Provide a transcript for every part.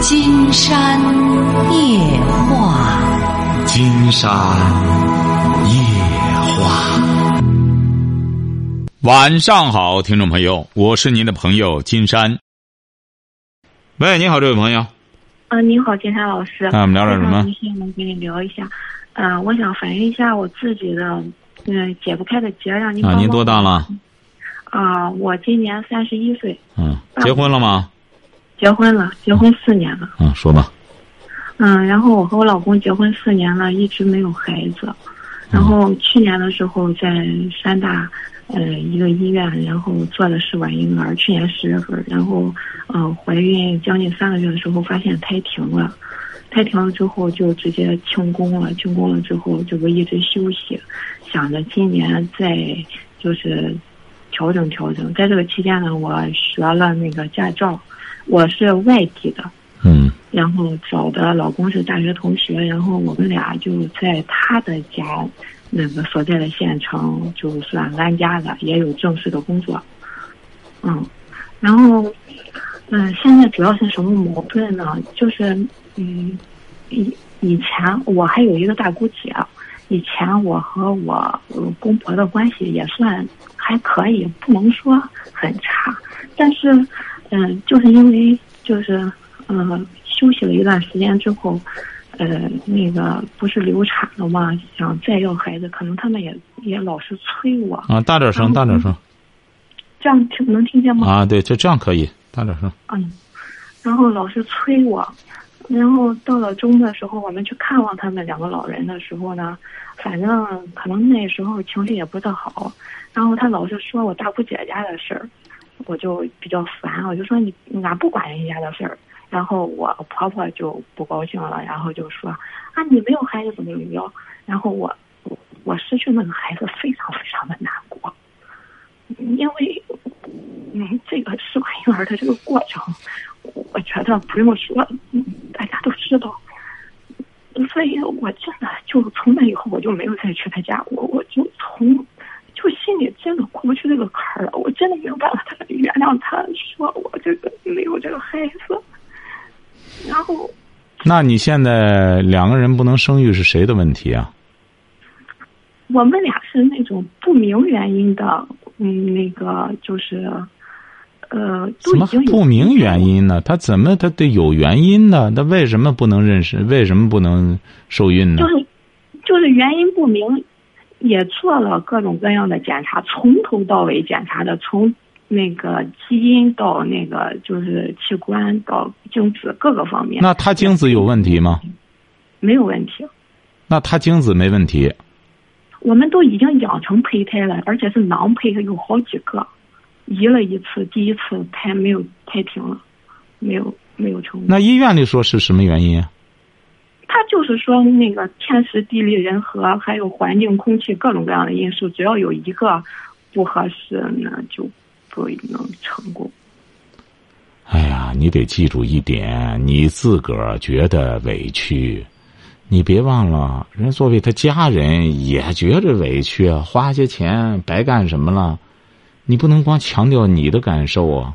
金山夜话，金山夜话。晚上好，听众朋友，我是您的朋友金山。喂，你好，这位朋友。啊，你好，金山老师。啊，我们聊点什么？能跟你聊一下。嗯，我想反映一下我自己的嗯解不开的结，让您啊，您多大了？啊，我今年三十一岁。嗯，结婚了吗？结婚了，结婚四年了。嗯，说吧。嗯，然后我和我老公结婚四年了，一直没有孩子。然后去年的时候在山大。呃，一个医院，然后做的试管婴儿，去年十月份，然后，嗯，怀孕将近三个月的时候，发现胎停了，胎停了之后就直接清宫了，清宫了之后就一直休息，想着今年再就是调整调整，在这个期间呢，我学了那个驾照，我是外地的，嗯，然后找的老公是大学同学，然后我们俩就在他的家。那个所在的县城就算安家的，也有正式的工作，嗯，然后，嗯，现在主要是什么矛盾呢？就是，嗯，以以前我还有一个大姑姐，以前我和我公婆的关系也算还可以，不能说很差，但是，嗯，就是因为就是，嗯，休息了一段时间之后。呃，那个不是流产了嘛？想再要孩子，可能他们也也老是催我。啊，大点声，大点声。这样听能听见吗？啊，对，就这样可以，大点声。嗯，然后老是催我，然后到了周末的时候，我们去看望他们两个老人的时候呢，反正可能那时候情绪也不太好，然后他老是说我大姑姐家的事儿，我就比较烦，我就说你俺不管人家的事儿。然后我婆婆就不高兴了，然后就说：“啊，你没有孩子怎么怎么样？”然后我我我失去那个孩子非常非常的难过，因为嗯，这个试管婴儿的这个过程，我觉得不用说，大家都知道。所以我真的就从那以后我就没有再去他家，我我就从就心里真的过不去这个坎儿了，我真的没有办法他原谅他说我这个没有这个孩子。然后，那你现在两个人不能生育是谁的问题啊？我们俩是那种不明原因的，嗯，那个就是，呃，怎么不明原因呢？他怎么他得有原因呢？他为什么不能认识？为什么不能受孕呢？就是，就是原因不明，也做了各种各样的检查，从头到尾检查的从。那个基因到那个就是器官到精子各个方面，那他精子有问题吗？没有问题。那他精子没问题。我们都已经养成胚胎了，而且是囊胚，有好几个，移了一次，第一次胎没有胎停了，没有没有成功。那医院里说是什么原因？他就是说那个天时地利人和，还有环境空气各种各样的因素，只要有一个不合适，那就。不能成功。哎呀，你得记住一点，你自个儿觉得委屈，你别忘了，人作为他家人也觉着委屈啊，花些钱白干什么了？你不能光强调你的感受啊！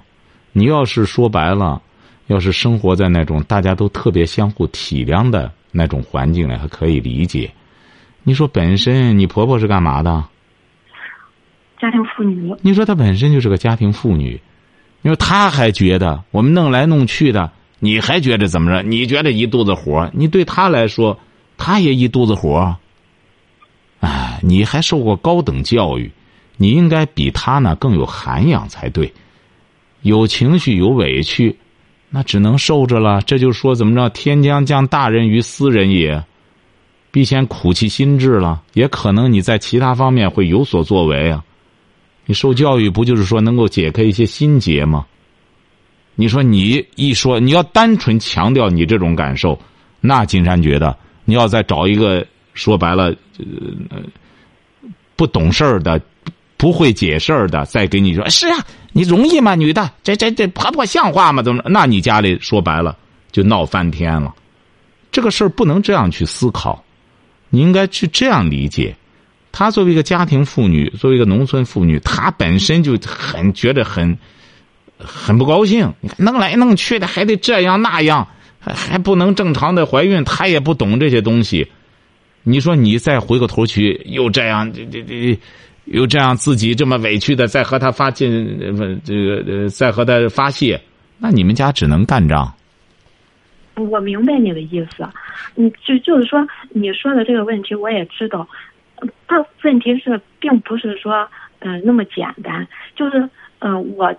你要是说白了，要是生活在那种大家都特别相互体谅的那种环境呢，还可以理解。你说本身你婆婆是干嘛的？家庭妇女，你说她本身就是个家庭妇女，你说她还觉得我们弄来弄去的，你还觉得怎么着？你觉得一肚子火？你对她来说，她也一肚子火。哎，你还受过高等教育，你应该比她呢更有涵养才对。有情绪有委屈，那只能受着了。这就说怎么着？天将降大任于斯人也，必先苦其心志了。也可能你在其他方面会有所作为啊。你受教育不就是说能够解开一些心结吗？你说你一说你要单纯强调你这种感受，那金山觉得你要再找一个说白了呃不懂事儿的、不会解事儿的，再给你说是啊，你容易吗？女的，这这这婆婆像话吗？怎么？那你家里说白了就闹翻天了。这个事儿不能这样去思考，你应该去这样理解。她作为一个家庭妇女，作为一个农村妇女，她本身就很觉得很很不高兴。你看弄来弄去的，还得这样那样，还还不能正常的怀孕，她也不懂这些东西。你说你再回过头去，又这样，这这这，又这样自己这么委屈的，再和他发进这个呃，再和他发泄，那你们家只能干仗。我明白你的意思，你就就是说你说的这个问题我也知道，但问题是并不是说嗯、那么简单，就是嗯、我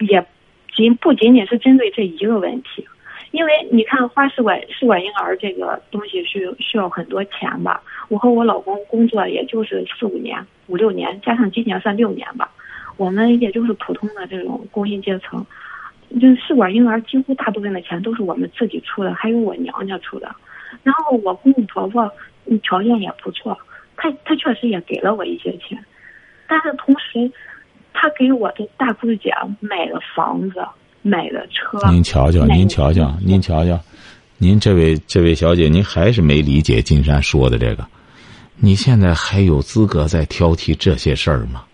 也仅不仅仅是针对这一个问题，因为你看花试管试管婴儿这个东西是需要很多钱吧，我和我老公工作也就是四五年五六年，加上今年算六年吧，我们也就是普通的这种工薪阶层。就是试管婴儿几乎大部分的钱都是我们自己出的，还有我娘家出的。然后我公公婆婆嗯条件也不错，他他确实也给了我一些钱，但是同时他给我的大姑姐买了房子，买了车。您瞧瞧，您瞧瞧，您瞧瞧，您这位这位小姐，您还是没理解金山说的这个。你现在还有资格再挑剔这些事儿吗？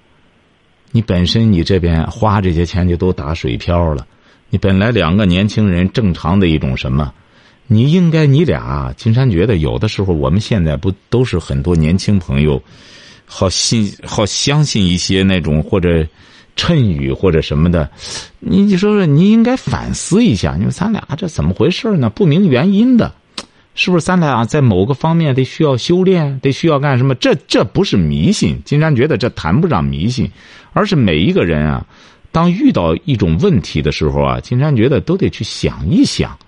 你本身你这边花这些钱就都打水漂了。你本来两个年轻人正常的一种什么，你应该你俩，金山觉得有的时候我们现在不都是很多年轻朋友，好信好相信一些那种或者谶语或者什么的，你你说说，你应该反思一下，你说咱俩这怎么回事呢？不明原因的，是不是咱俩在某个方面得需要修炼，得需要干什么？这这不是迷信，金山觉得这谈不上迷信，而是每一个人啊。当遇到一种问题的时候啊，金山觉得都得去想一想，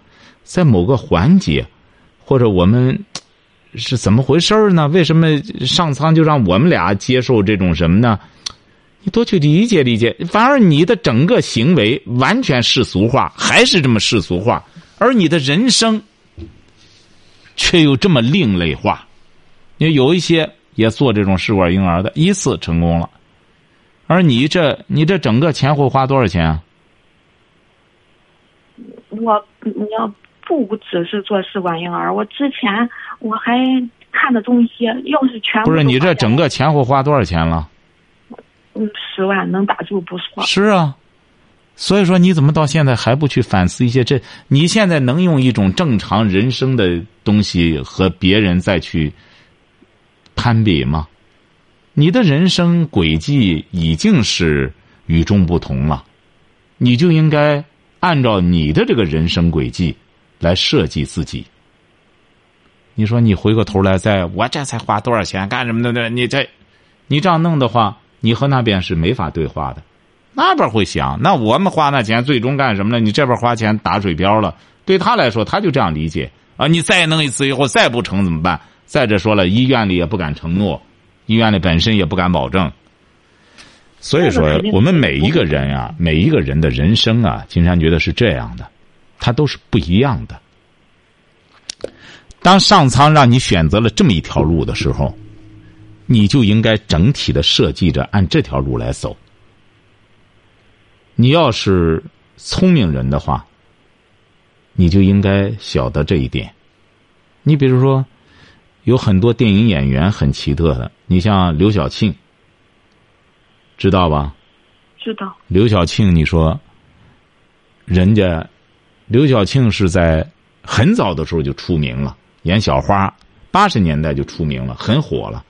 在某个环节，或者我们是怎么回事呢？为什么上苍就让我们俩接受这种什么呢？你多去理解理解，反而你的整个行为完全世俗化，还是这么世俗化，而你的人生却又这么另类化。因为有一些也做这种试管婴儿的，一次成功了。而你这，你这整个前后花多少钱啊？我你要不只是做试管婴儿，我之前我还看的东西，要是全部不是你这整个前后花多少钱了？嗯十万能打住不错。是啊，所以说你怎么到现在还不去反思一些这？你现在能用一种正常人生的东西和别人再去攀比吗？你的人生轨迹已经是与众不同了，你就应该按照你的这个人生轨迹来设计自己。你说你回过头来，在我这才花多少钱干什么的呢？你这，你这样弄的话，你和那边是没法对话的。那边会想，那我们花那钱最终干什么呢？你这边花钱打水漂了，对他来说，他就这样理解啊。你再弄一次以后再不成怎么办？再者说了，医院里也不敢承诺。医院里本身也不敢保证，所以说我们每一个人啊，每一个人的人生啊，金山觉得是这样的，他都是不一样的。当上苍让你选择了这么一条路的时候，你就应该整体的设计着按这条路来走。你要是聪明人的话，你就应该晓得这一点。你比如说。有很多电影演员很奇特的，你像刘晓庆，知道吧？知道。刘晓庆，你说，人家刘晓庆是在很早的时候就出名了，演小花，八十年代就出名了，很火了。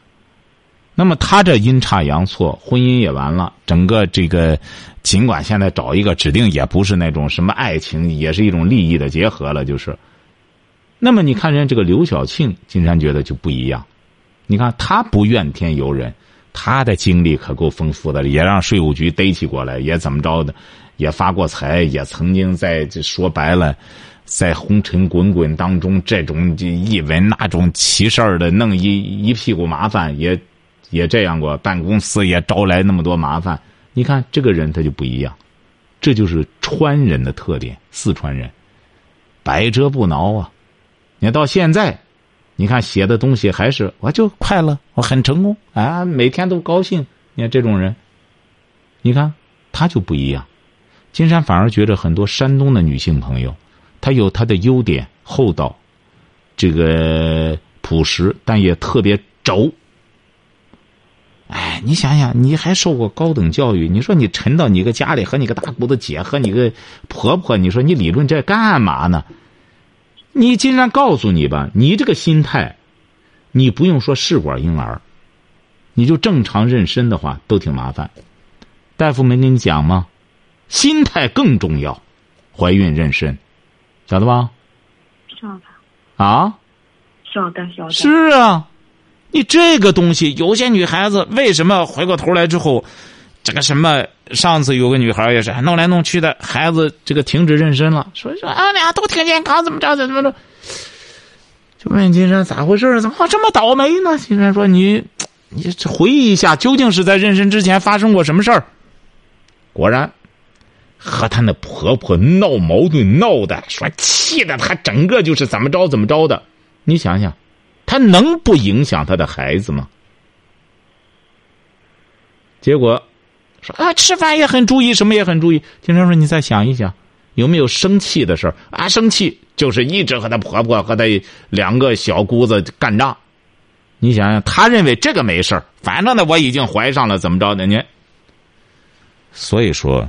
那么他这阴差阳错，婚姻也完了，整个这个尽管现在找一个指定也不是那种什么爱情，也是一种利益的结合了，就是。那么你看人家这个刘晓庆，金山觉得就不一样。你看他不怨天尤人，他的经历可够丰富的，也让税务局逮起过来，也怎么着的，也发过财，也曾经在这说白了，在红尘滚滚当中，这种一闻那种奇事儿的，弄一一屁股麻烦，也也这样过，办公司也招来那么多麻烦。你看这个人他就不一样，这就是川人的特点，四川人，百折不挠啊。你到现在，你看写的东西还是我就快乐，我很成功啊，每天都高兴。你看这种人，你看他就不一样。金山反而觉得很多山东的女性朋友，她有她的优点，厚道，这个朴实，但也特别轴。哎，你想想，你还受过高等教育？你说你沉到你个家里和你个大姑子姐和你个婆婆，你说你理论这干嘛呢？你既然告诉你吧，你这个心态，你不用说试管婴儿，你就正常妊娠的话都挺麻烦。大夫没跟你讲吗？心态更重要，怀孕妊娠，晓得吧？晓得，啊，晓得，晓得。是啊，你这个东西，有些女孩子为什么回过头来之后，这个什么？上次有个女孩也是弄来弄去的，孩子这个停止妊娠了，说说俺俩都挺健康，怎么着怎么着？就问金山咋回事？怎么这么倒霉呢？金山说：“你，你回忆一下，究竟是在妊娠之前发生过什么事儿？”果然，和她那婆婆闹矛盾，闹的说气的她整个就是怎么着怎么着的。你想想，她能不影响她的孩子吗？结果。说啊，吃饭也很注意，什么也很注意。经常说，你再想一想，有没有生气的事儿啊？生气就是一直和她婆婆和她两个小姑子干仗。你想想，他认为这个没事儿，反正呢，我已经怀上了，怎么着的呢？所以说，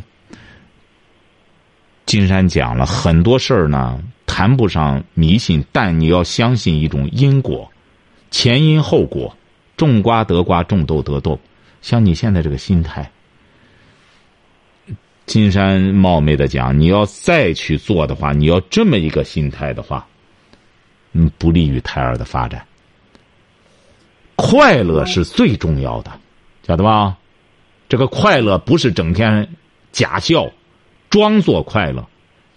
金山讲了很多事儿呢，谈不上迷信，但你要相信一种因果，前因后果，种瓜得瓜，种豆得豆。像你现在这个心态。金山冒昧的讲，你要再去做的话，你要这么一个心态的话，嗯，不利于胎儿的发展。快乐是最重要的，晓得吧？这个快乐不是整天假笑、装作快乐，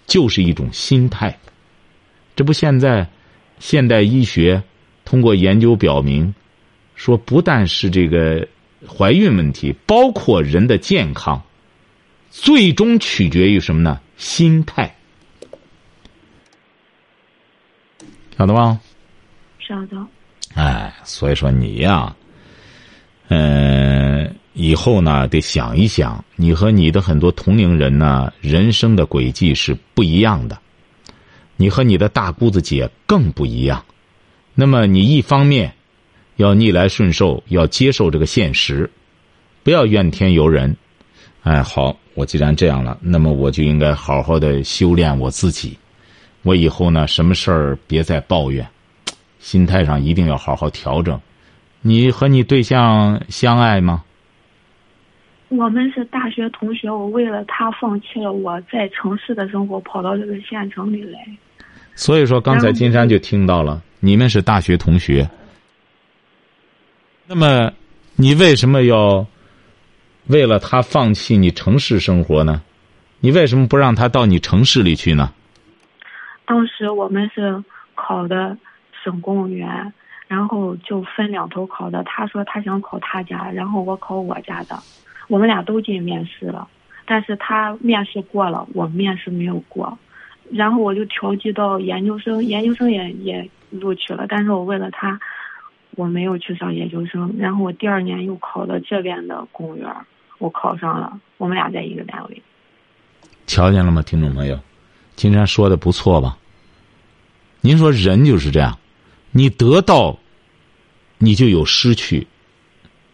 就是一种心态。这不，现在现代医学通过研究表明，说不但是这个怀孕问题，包括人的健康。最终取决于什么呢？心态，晓得吗？晓得。哎，所以说你呀，嗯，以后呢得想一想，你和你的很多同龄人呢，人生的轨迹是不一样的。你和你的大姑子姐更不一样。那么你一方面要逆来顺受，要接受这个现实，不要怨天尤人。哎，好。我既然这样了，那么我就应该好好的修炼我自己。我以后呢，什么事儿别再抱怨，心态上一定要好好调整。你和你对象相爱吗？我们是大学同学，我为了他放弃了我在城市的生活，跑到这个县城里来。所以说，刚才金山就听到了，你们是大学同学。那么，你为什么要？为了他放弃你城市生活呢？你为什么不让他到你城市里去呢？当时我们是考的省公务员，然后就分两头考的。他说他想考他家，然后我考我家的。我们俩都进面试了，但是他面试过了，我面试没有过。然后我就调剂到研究生，研究生也也录取了，但是我为了他，我没有去上研究生。然后我第二年又考的这边的公务员。我考上了，我们俩在一个单位。瞧见了吗，听众朋友？金山说的不错吧？您说人就是这样，你得到，你就有失去；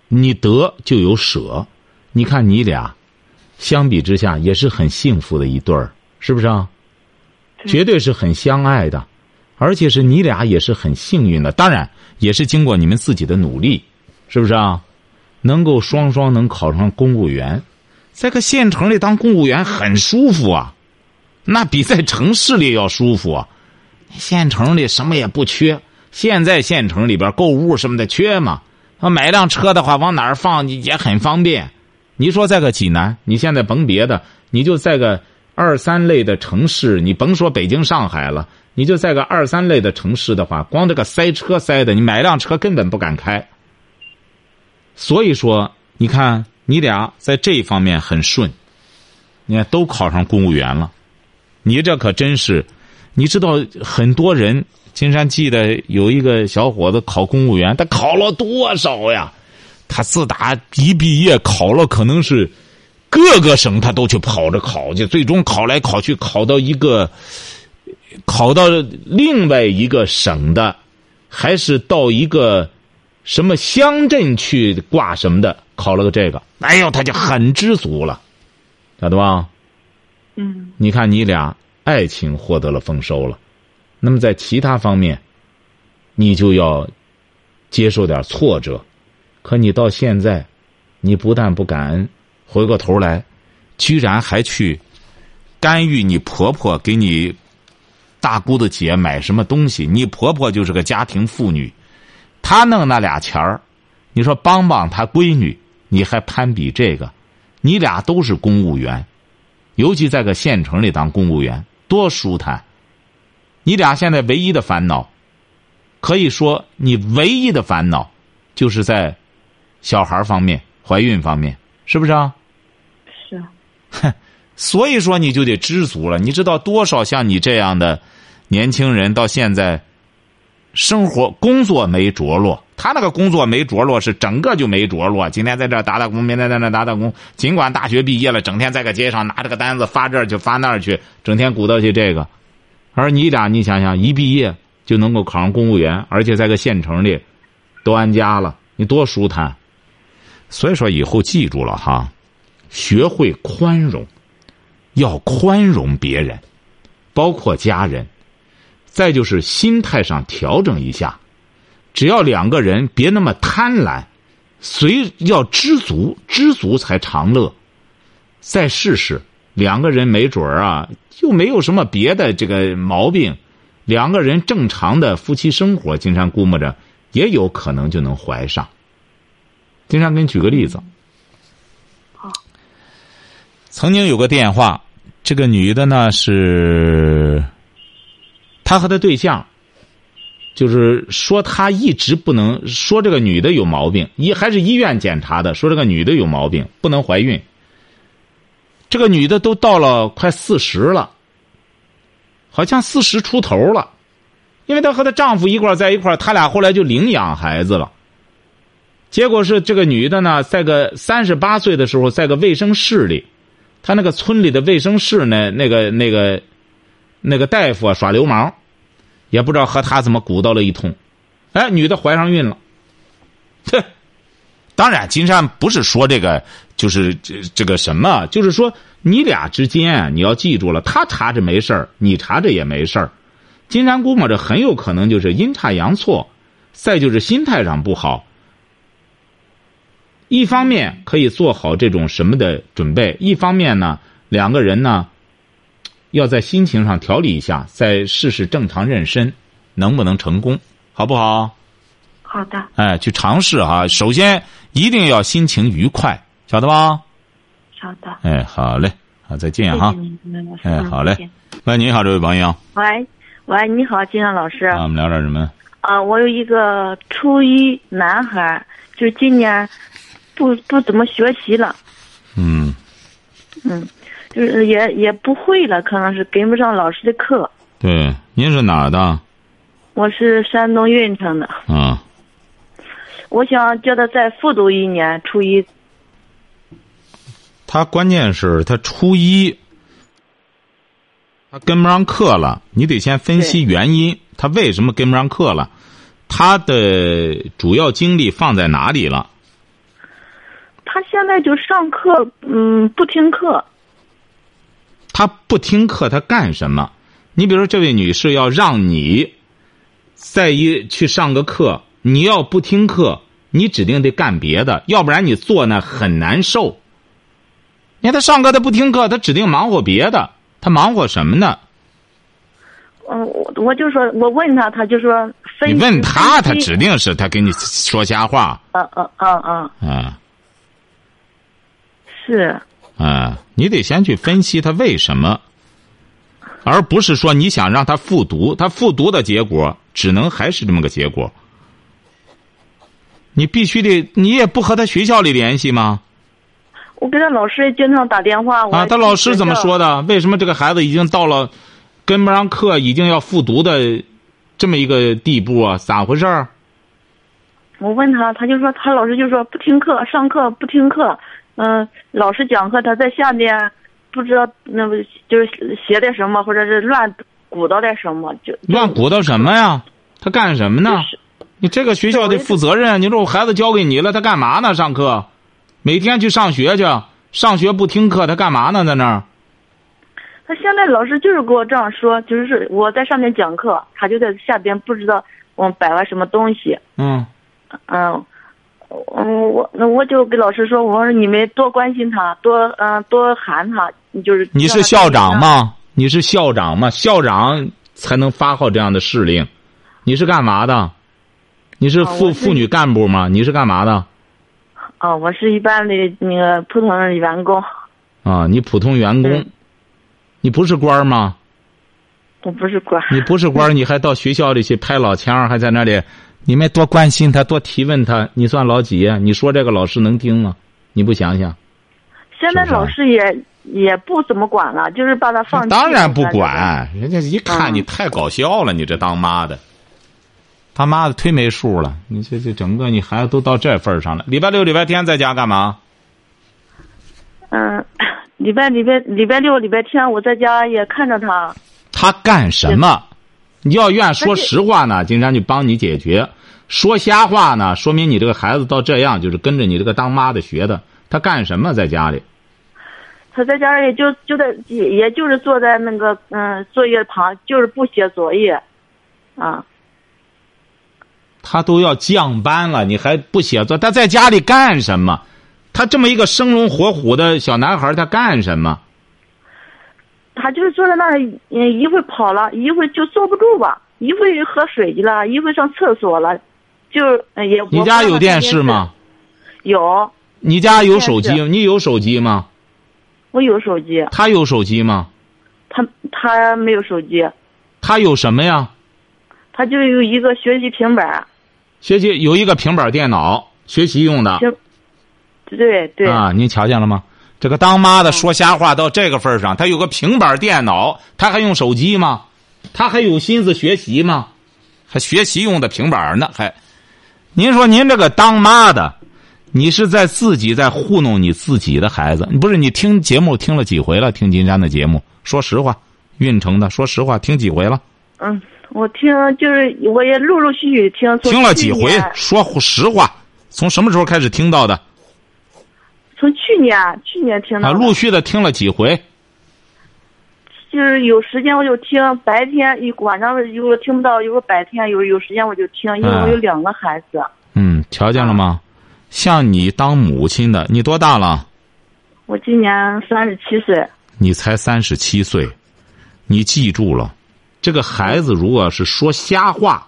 你得就有舍。你看你俩，相比之下也是很幸福的一对儿，是不是啊？绝对是很相爱的，而且是你俩也是很幸运的。当然，也是经过你们自己的努力，是不是啊？能够双双能考上公务员，在个县城里当公务员很舒服啊，那比在城市里要舒服啊。县城里什么也不缺，现在县城里边购物什么的缺吗？啊，买辆车的话往哪儿放也很方便。你说在个济南，你现在甭别的，你就在个二三类的城市，你甭说北京、上海了，你就在个二三类的城市的话，光这个塞车塞的，你买辆车根本不敢开。所以说，你看你俩在这一方面很顺，你看都考上公务员了，你这可真是，你知道很多人，金山记得有一个小伙子考公务员，他考了多少呀？他自打一毕业考了，可能是各个省他都去跑着考去，最终考来考去考到一个，考到另外一个省的，还是到一个。什么乡镇去挂什么的，考了个这个，哎呦，他就很知足了，晓得吧？嗯。你看你俩爱情获得了丰收了，那么在其他方面，你就要接受点挫折。可你到现在，你不但不感恩，回过头来，居然还去干预你婆婆给你大姑的姐买什么东西。你婆婆就是个家庭妇女，她弄那俩钱儿，你说帮帮她闺女，你还攀比这个？你俩都是公务员，尤其在个县城里当公务员，多舒坦。你俩现在唯一的烦恼，可以说你唯一的烦恼，就是在小孩方面、怀孕方面，是不是啊？是。哼，所以说你就得知足了。你知道多少像你这样的年轻人到现在，生活工作没着落。他那个工作没着落，是整个就没着落。今天在这打打工，明天在那打打工。尽管大学毕业了，整天在个街上拿着个单子发这儿去发那儿去，整天鼓捣去这个。而你俩，你想想，一毕业就能够考上公务员，而且在个县城里都安家了，你多舒坦。所以说，以后记住了哈，学会宽容，要宽容别人，包括家人。再就是心态上调整一下，只要两个人别那么贪婪，随要知足，知足才长乐。再试试，两个人没准儿啊。又没有什么别的这个毛病，两个人正常的夫妻生活，金山估摸着也有可能就能怀上。金山给你举个例子。好。曾经有个电话，这个女的呢是，她和她对象，就是说她一直不能说这个女的有毛病，医还是医院检查的，说这个女的有毛病，不能怀孕。这个女的都到了快四十了，好像四十出头了，因为她和她丈夫一块在一块她俩后来就领养孩子了。结果是这个女的呢，在个三十八岁的时候，在个卫生室里，她那个村里的卫生室呢，那个那个那个大夫啊耍流氓，也不知道和她怎么鼓捣了一通，哎，女的怀上孕了，哼。当然，金山不是说这个，就是这这个什么，就是说你俩之间，你要记住了，他查着没事儿，你查着也没事儿。金山估摸着很有可能就是阴差阳错，再就是心态上不好。一方面可以做好这种什么的准备，一方面呢，两个人呢要在心情上调理一下，再试试正常妊娠，能不能成功，好不好？好的。哎，去尝试哈，首先。一定要心情愉快，晓得吧？晓得。哎，好嘞，好，再见哈。哎，好嘞。喂，你好，这位朋友。喂，喂，你好，金山老师。啊，我们聊点什么？啊，我有一个初一男孩，就是今年不不怎么学习了。嗯。嗯，就是也也不会了，可能是跟不上老师的课。对，您是哪儿的？我是山东运城的。啊。我想叫他再复读一年初一。他关键是，他初一，他跟不上课了。你得先分析原因，他为什么跟不上课了？他的主要精力放在哪里了？他现在就上课，嗯，不听课。他不听课，他干什么？你比如说，这位女士要让你再一去上个课，你要不听课。你指定得干别的，要不然你坐那很难受。你看他上课他不听课，他指定忙活别的。他忙活什么呢？嗯，我我就说，我问他，他就说。你问他，他指定是他跟你说瞎话。嗯嗯嗯嗯。嗯。是。啊，你得先去分析他为什么，而不是说你想让他复读，他复读的结果只能还是这么个结果。你必须得，你也不和他学校里联系吗？我给他老师经常打电话。啊，他老师怎么说的？为什么这个孩子已经到了跟不上课，已经要复读的这么一个地步啊？咋回事儿？我问他，他就说他老师就说不听课，上课不听课。嗯，老师讲课他在下面不知道那不就是写点什么，或者是乱鼓捣点什么，就乱鼓捣什么呀？他干什么呢？你这个学校得负责任。你说我孩子交给你了，他干嘛呢？上课，每天去上学去，上学不听课，他干嘛呢？在那儿？他现在老师就是给我这样说，就是我在上面讲课，他就在下边不知道我摆了什么东西。嗯，嗯，嗯，我那我就给老师说，我说你们多关心他，多嗯、多喊他，就是你是校长？吗？你是校长吗？校长才能发号这样的示令。你是干嘛的？你是妇啊妇女干部吗？你是干嘛的？哦，我是一般的那个普通的员工，啊，你普通员工嗯，你不是官吗？我不是官。你不是官，你还到学校里去拍老腔，还在那里，你们多关心他，多提问他，你算老几呀？你说这个老师能听吗？你不想想？现在老师也也不怎么管了，就是把他放。当然不管，人家一看嗯你太搞笑了，你这当妈的，他妈的忒没数了。你这这整个你孩子都到这份儿上了。礼拜六、礼拜天在家干嘛？嗯，礼拜礼拜礼拜六、礼拜天我在家也看着他。他干什么？你要愿说实话呢，金山就帮你解决；说瞎话呢，说明你这个孩子到这样就是跟着你这个当妈的学的。他干什么在家里？他在家里就就在也也就是坐在那个嗯作业旁，就是不写作业，啊，他都要降班了，你还不写作？他在家里干什么？他这么一个生龙活虎的小男孩，他干什么？他就是坐在那儿，嗯，一会儿跑了，一会儿就坐不住吧，一会儿喝水去了，一会儿上厕所了，就呃也。你家有电视吗？？有，你家有手机？你有手机吗？我有手机，他有手机吗？他他没有手机，他有什么呀？他就有一个学习平板，学习有一个平板电脑，学习用的平，对对，啊，您瞧见了吗？这个当妈的说瞎话到这个份儿上，他有个平板电脑，他还用手机吗？他还有心思学习吗？还学习用的平板呢？还，您说您这个当妈的，你是在自己在糊弄你自己的孩子？不是你听节目听了几回了？听金山的节目，说实话，运城的，说实话，听几回了？嗯，我听就是我也陆陆续续听，听了几回？说实话，从什么时候开始听到的？从去年去年听的啊，陆续的听了几回？就是有时间我就听，白天一晚上有时候听不到，有时候白天有有时间我就听，因为我有两个孩子，嗯，瞧见了吗？像你当母亲的，你多大了？我今年三十七岁，你才三十七岁，你记住了，这个孩子如果是说瞎话，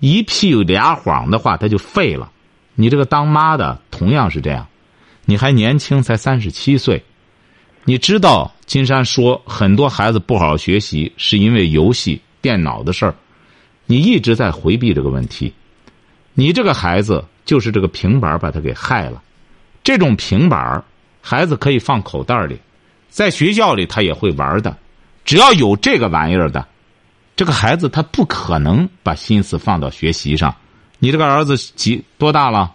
一屁俩谎的话，他就废了。你这个当妈的同样是这样，你还年轻，才三十七岁，你知道金山说很多孩子不好好学习是因为游戏、电脑的事儿，你一直在回避这个问题。你这个孩子就是这个平板把他给害了，这种平板孩子可以放口袋里。在学校里他也会玩的，只要有这个玩意儿的，这个孩子他不可能把心思放到学习上。你这个儿子几多大了？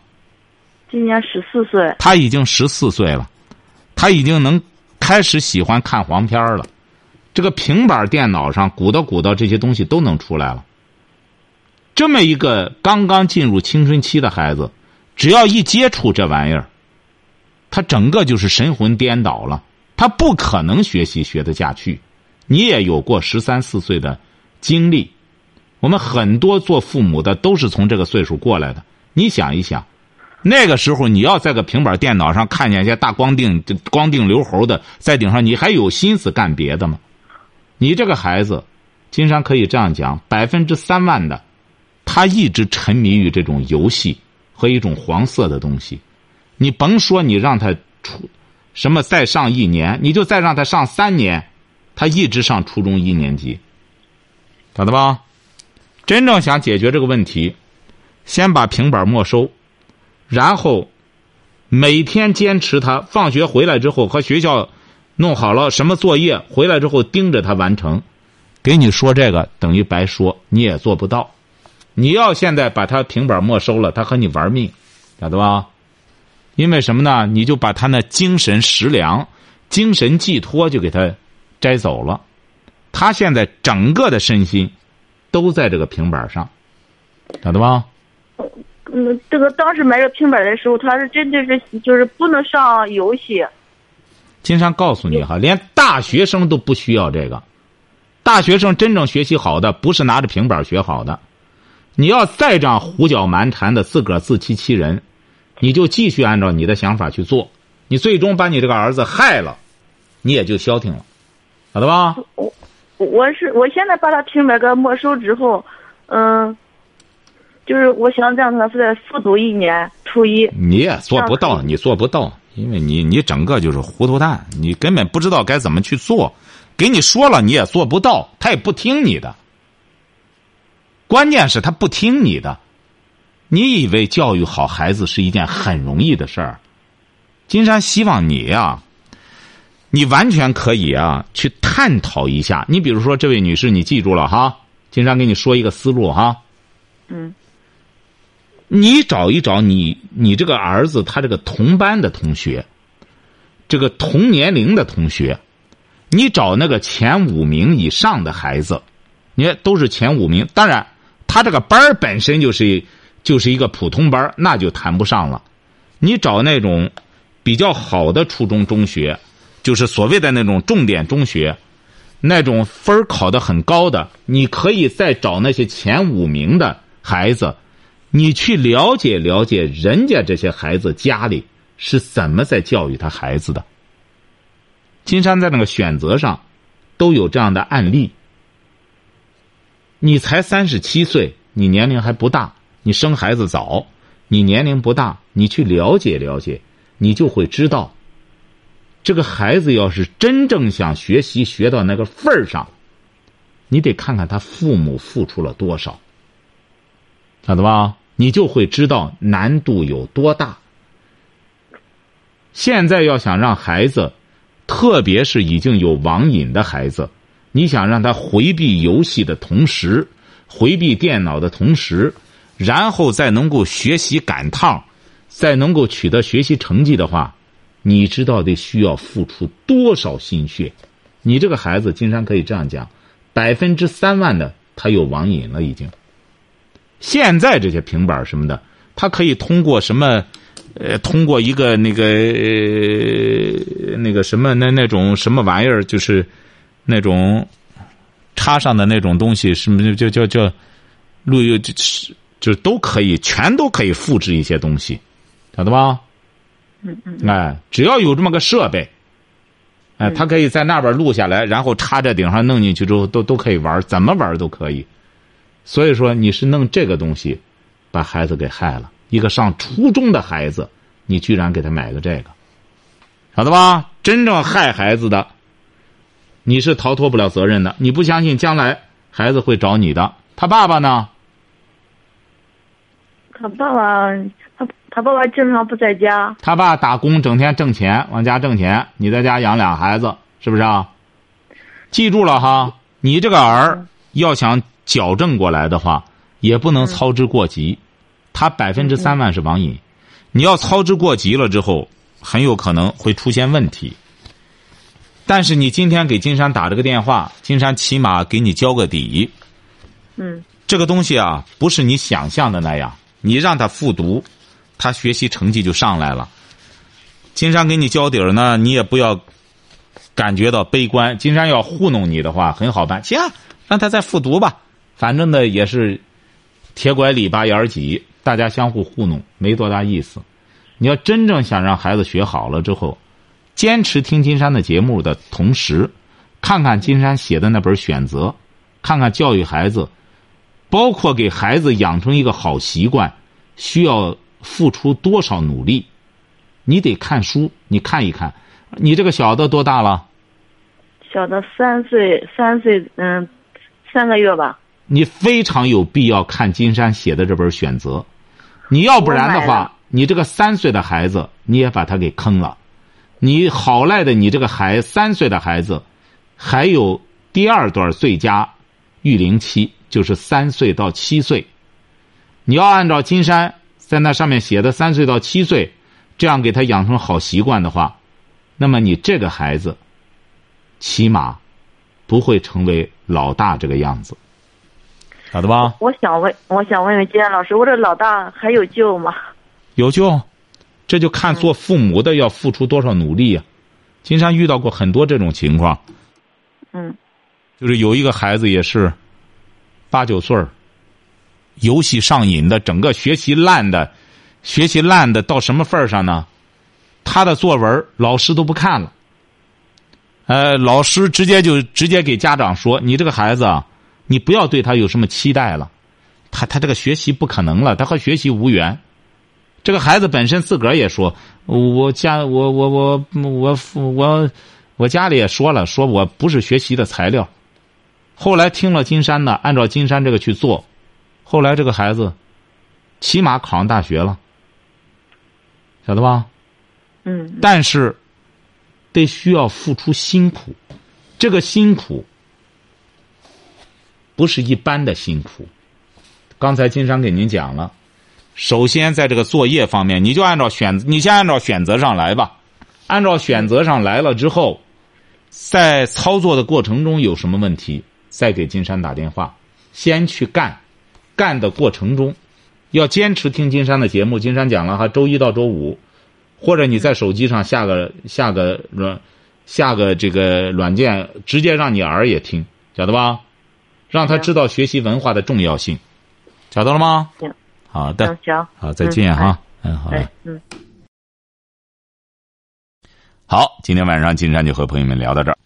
今年十四岁，他已经十四岁了，他已经能开始喜欢看黄片了。这个平板电脑上鼓捣鼓捣这些东西都能出来了。这么一个刚刚进入青春期的孩子，只要一接触这玩意儿，他整个就是神魂颠倒了。他不可能学习学得下去。你也有过十三四岁的经历，我们很多做父母的都是从这个岁数过来的。你想一想，那个时候你要在个平板电脑上看见一些大光腚、光腚留猴的在顶上，你还有心思干别的吗？你这个孩子，金山可以这样讲，百分之三万的，他一直沉迷于这种游戏和一种黄色的东西。你甭说你让他出什么再上一年，你就再让他上三年，他一直上初中一年级，晓得吧？真正想解决这个问题，先把平板没收，然后每天坚持他放学回来之后和学校弄好了什么作业，回来之后盯着他完成。给你说这个等于白说，你也做不到。你要现在把他平板没收了，他和你玩命，晓得吧？因为什么呢？你就把他那精神食粮、精神寄托就给他摘走了。他现在整个的身心都在这个平板上，晓得吧？嗯，这个当时买这平板的时候，他是真的是就是不能上游戏，金山告诉你哈，连大学生都不需要这个。大学生真正学习好的，不是拿着平板学好的。你要再这样胡搅蛮缠的自个儿自欺欺人，你就继续按照你的想法去做，你最终把你这个儿子害了，你也就消停了，晓得吧？我我是我现在把他平板给没收之后，嗯，就是我想让他再复读一年初一。你也做不到，你做不到，因为你你整个就是糊涂蛋，你根本不知道该怎么去做。给你说了，你也做不到，他也不听你的。关键是他不听你的。你以为教育好孩子是一件很容易的事儿？金山希望你呀，你完全可以啊去探讨一下。你比如说，这位女士，你记住了哈。金山给你说一个思路哈。嗯。你找一找你你这个儿子他这个同班的同学，这个同年龄的同学。你找那个前五名以上的孩子，你看都是前五名。当然，他这个班本身就是就是一个普通班那就谈不上了。你找那种比较好的初中中学，就是所谓的那种重点中学，那种分考的很高的，你可以再找那些前五名的孩子，你去了解了解人家这些孩子家里是怎么在教育他孩子的。金山在那个选择上，都有这样的案例。你才三十七岁，你年龄还不大，你生孩子早，你年龄不大，你去了解了解，你就会知道，这个孩子要是真正想学习学到那个份儿上，你得看看他父母付出了多少，晓得吧？你就会知道难度有多大。现在要想让孩子。特别是已经有网瘾的孩子，你想让他回避游戏的同时，回避电脑的同时，然后再能够学习赶趟，再能够取得学习成绩的话，你知道得需要付出多少心血？你这个孩子，金山可以这样讲，百分之三万的他有网瘾了已经。现在这些平板什么的，它可以通过什么？呃，通过一个那个那个什么那那种什么玩意儿，就是那种插上的那种东西，什么就就就录音，就是就都可以，全都可以复制一些东西，晓得吧？嗯嗯。哎，只要有这么个设备，哎，他可以在那边录下来，然后插在顶上弄进去之后，都都可以玩，怎么玩都可以。所以说，你是弄这个东西，把孩子给害了。一个上初中的孩子，你居然给他买个这个，晓得吧？真正害孩子的，你是逃脱不了责任的。你不相信将来孩子会找你的？他爸爸呢？他爸爸，他他爸爸经常不在家。他爸打工，整天挣钱，往家挣钱。你在家养俩孩子，是不是啊？记住了哈，你这个儿要想矫正过来的话，也不能操之过急。他百分之三万是网瘾，你要操之过急了之后，很有可能会出现问题。但是你今天给金山打这个电话，金山起码给你交个底。嗯。这个东西啊，不是你想象的那样，你让他复读，他学习成绩就上来了。金山给你交底儿呢，你也不要感觉到悲观。金山要糊弄你的话，很好办，行，啊让他再复读吧，反正呢也是铁拐李八眼儿挤。大家相互糊弄没多大意思。你要真正想让孩子学好了之后，坚持听金山的节目的同时，看看金山写的那本选择，看看教育孩子，包括给孩子养成一个好习惯，需要付出多少努力。你得看书，你看一看。你这个小的多大了？小的三岁，三岁，嗯，三个月吧。你非常有必要看金山写的这本选择。你要不然的话，你这个三岁的孩子你也把他给坑了。你好赖的，你这个孩三岁的孩子，还有第二段最佳育龄期，就是三岁到七岁。你要按照金山在那上面写的三岁到七岁，这样给他养成好习惯的话，那么你这个孩子，起码不会成为老大这个样子。晓得吧？我想问，我想问问金燕老师，我这老大还有救吗？有救，这就看做父母的要付出多少努力呀。金山遇到过很多这种情况，嗯就是有一个孩子也是八九岁儿，游戏上瘾的，整个学习烂的，学习烂的到什么份儿上呢？他的作文老师都不看了，呃，老师直接就直接给家长说：“你这个孩子啊，你不要对他有什么期待了，他他这个学习不可能了，他和学习无缘。”这个孩子本身自个儿也说：“我家我我我我我我家里也说了，说我不是学习的材料。”后来听了金山的，按照金山这个去做，后来这个孩子起码考上大学了，晓得吧？嗯但是得需要付出辛苦，这个辛苦不是一般的辛苦。刚才金山给您讲了，首先在这个作业方面，你就按照选，你先按照选择上来吧。按照选择上来了之后，在操作的过程中有什么问题，再给金山打电话。先去干，干的过程中要坚持听金山的节目。金山讲了哈，周一到周五。或者你在手机上下个下个软下个这个软件，直接让你儿也听，晓得吧？让他知道学习文化的重要性，找到了吗？行。好的行，好，再见哈。嗯，好嘞哎。嗯。好，今天晚上金山就和朋友们聊到这儿。